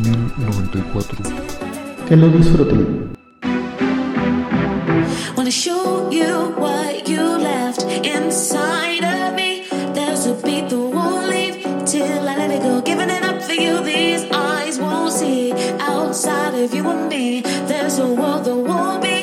1094. Wanna show you what you left inside of me. There's a beat that won't leave till I let it go. Giving it up for you, these eyes won't see. Outside of you and me, there's a world that won't be.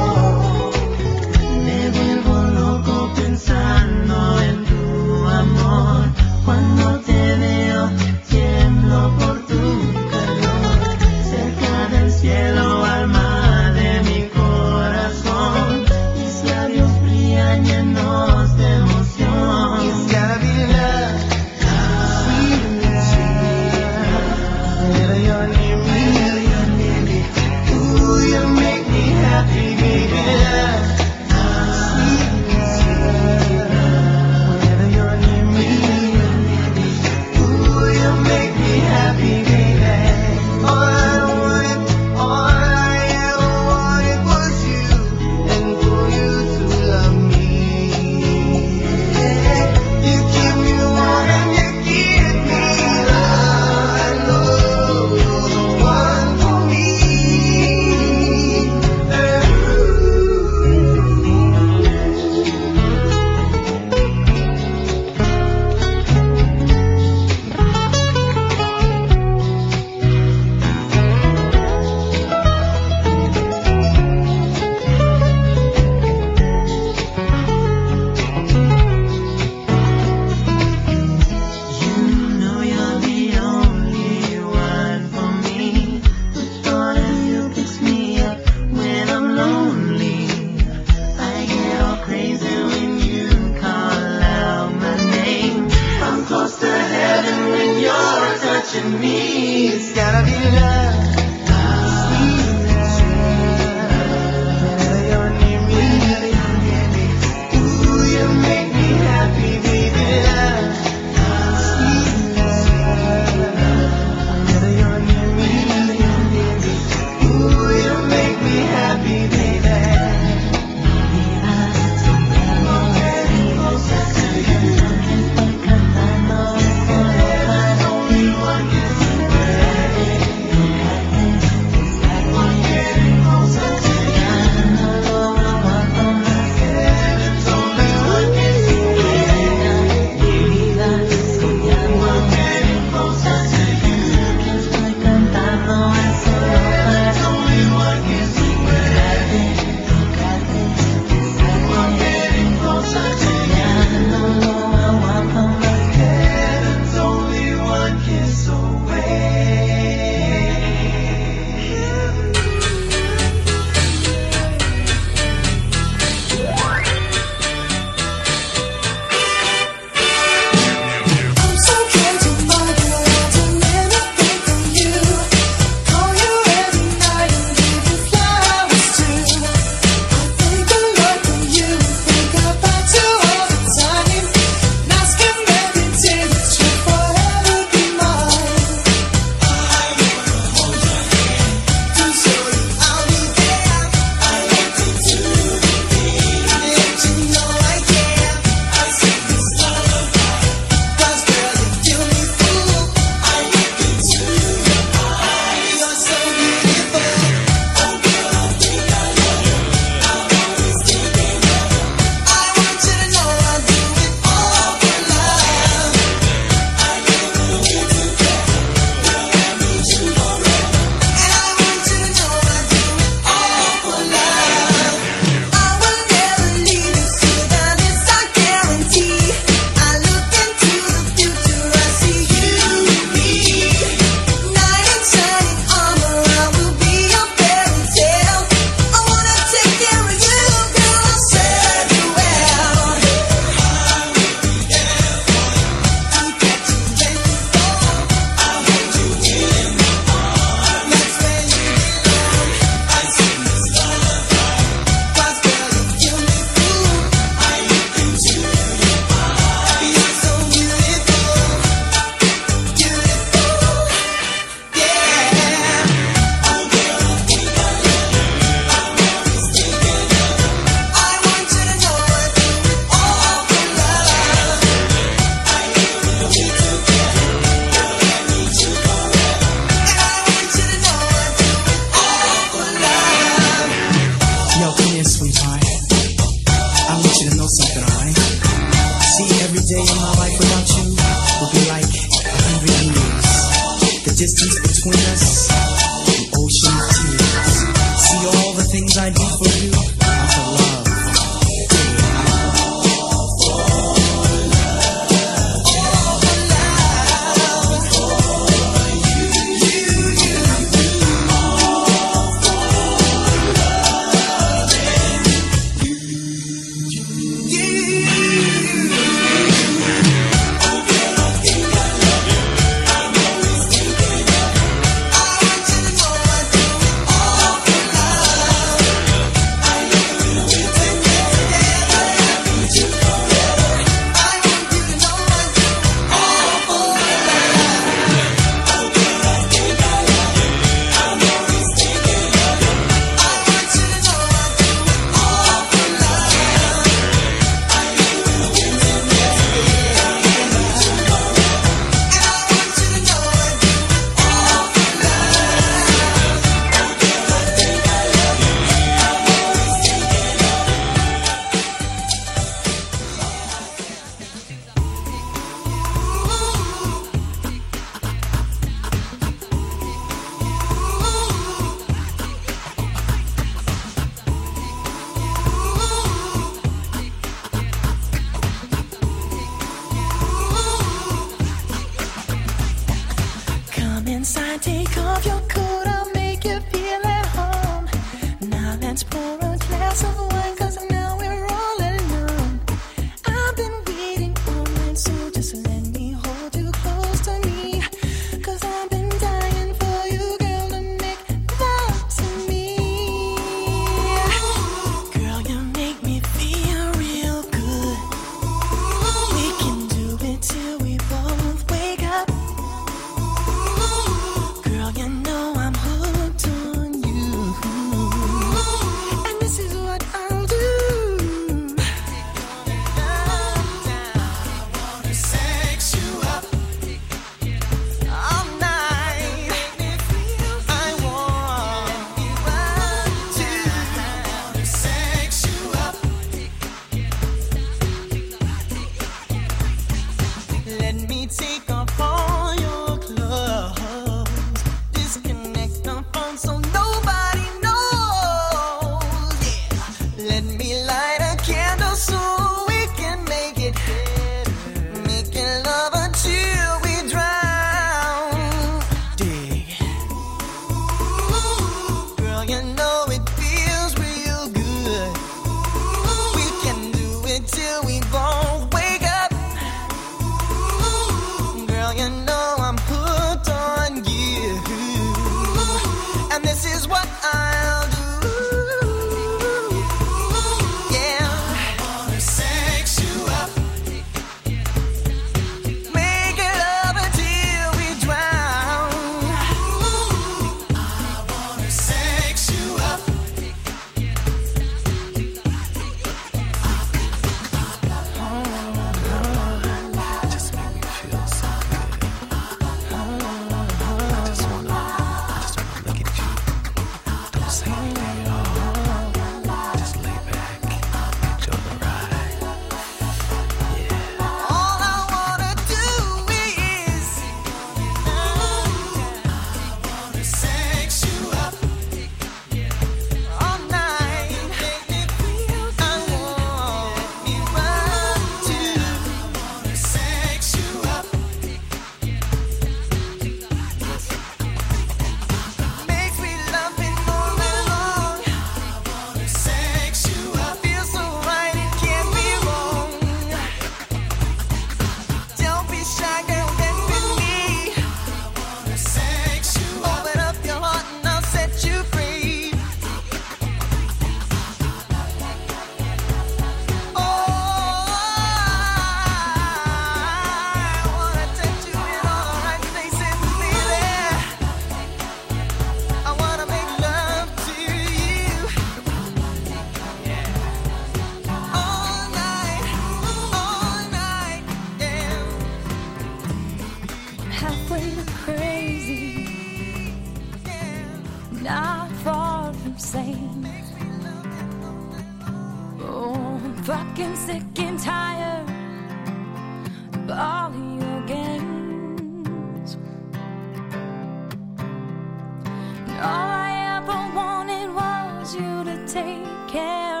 take care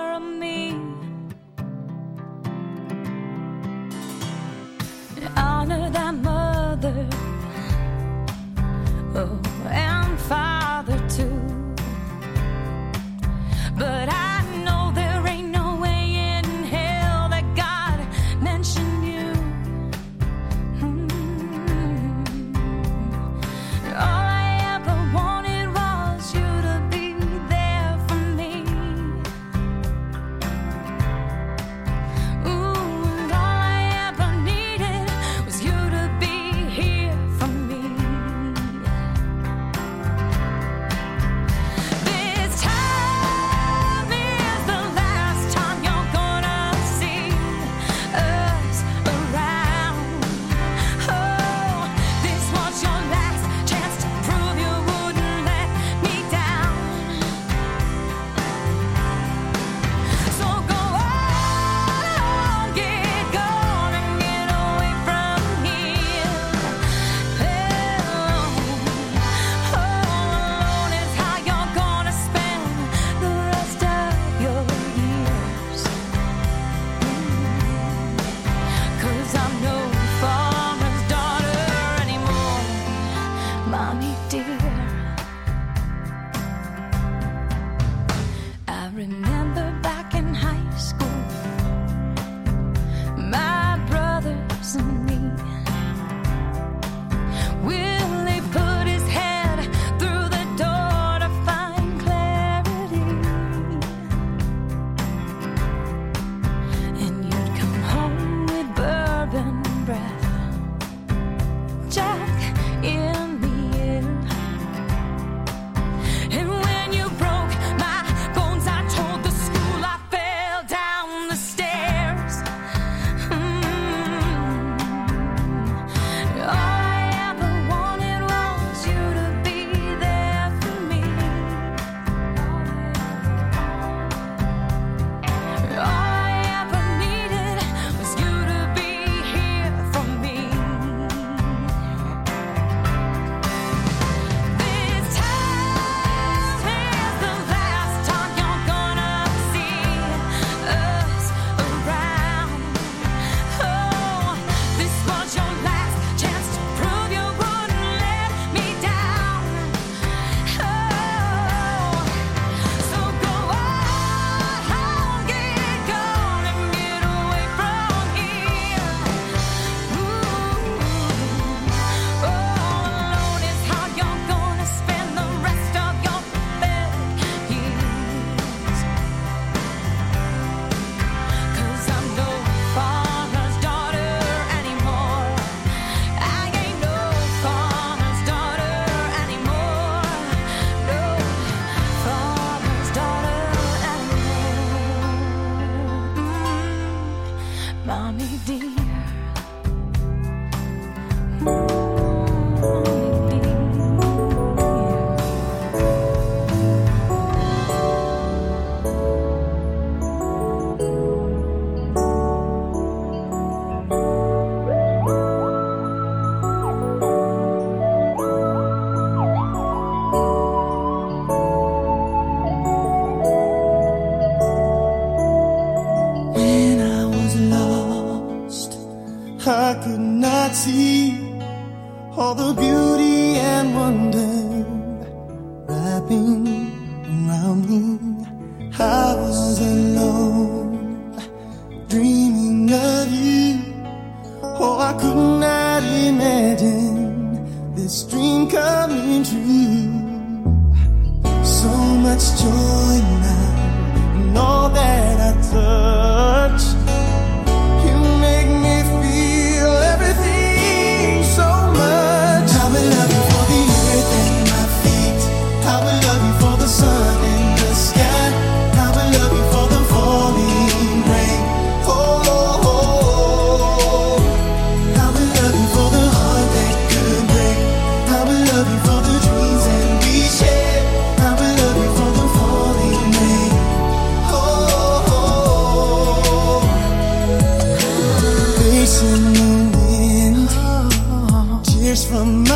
Tears from my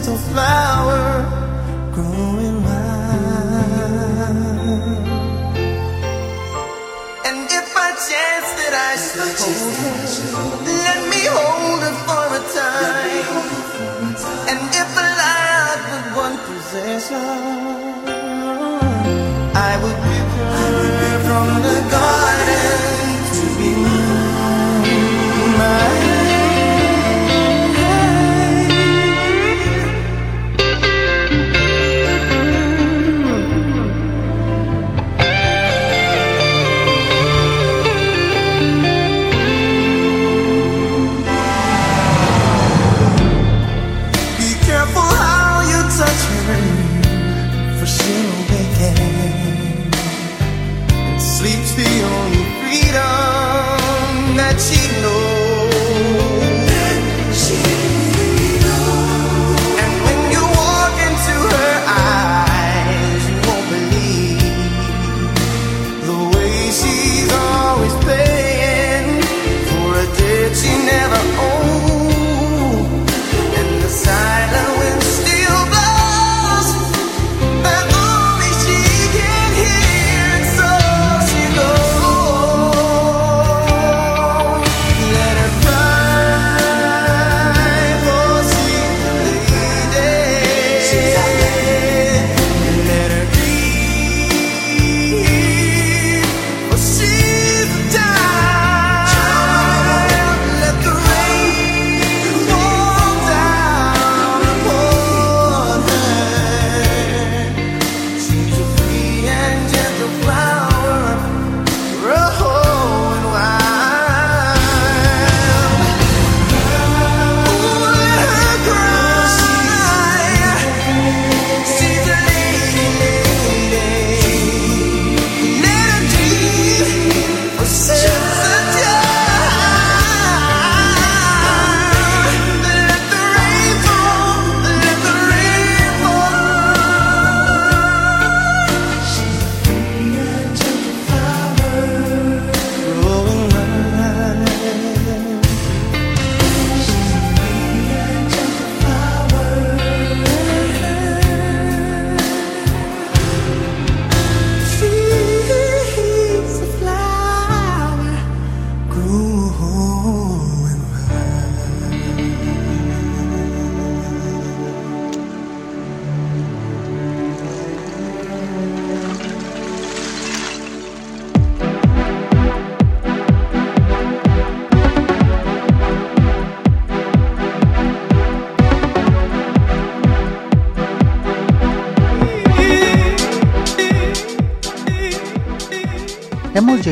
gentle flower growing wild. And if by chance that I should hold her, let me hold her for a time. And if allowed with one possession, I would give her from the garden.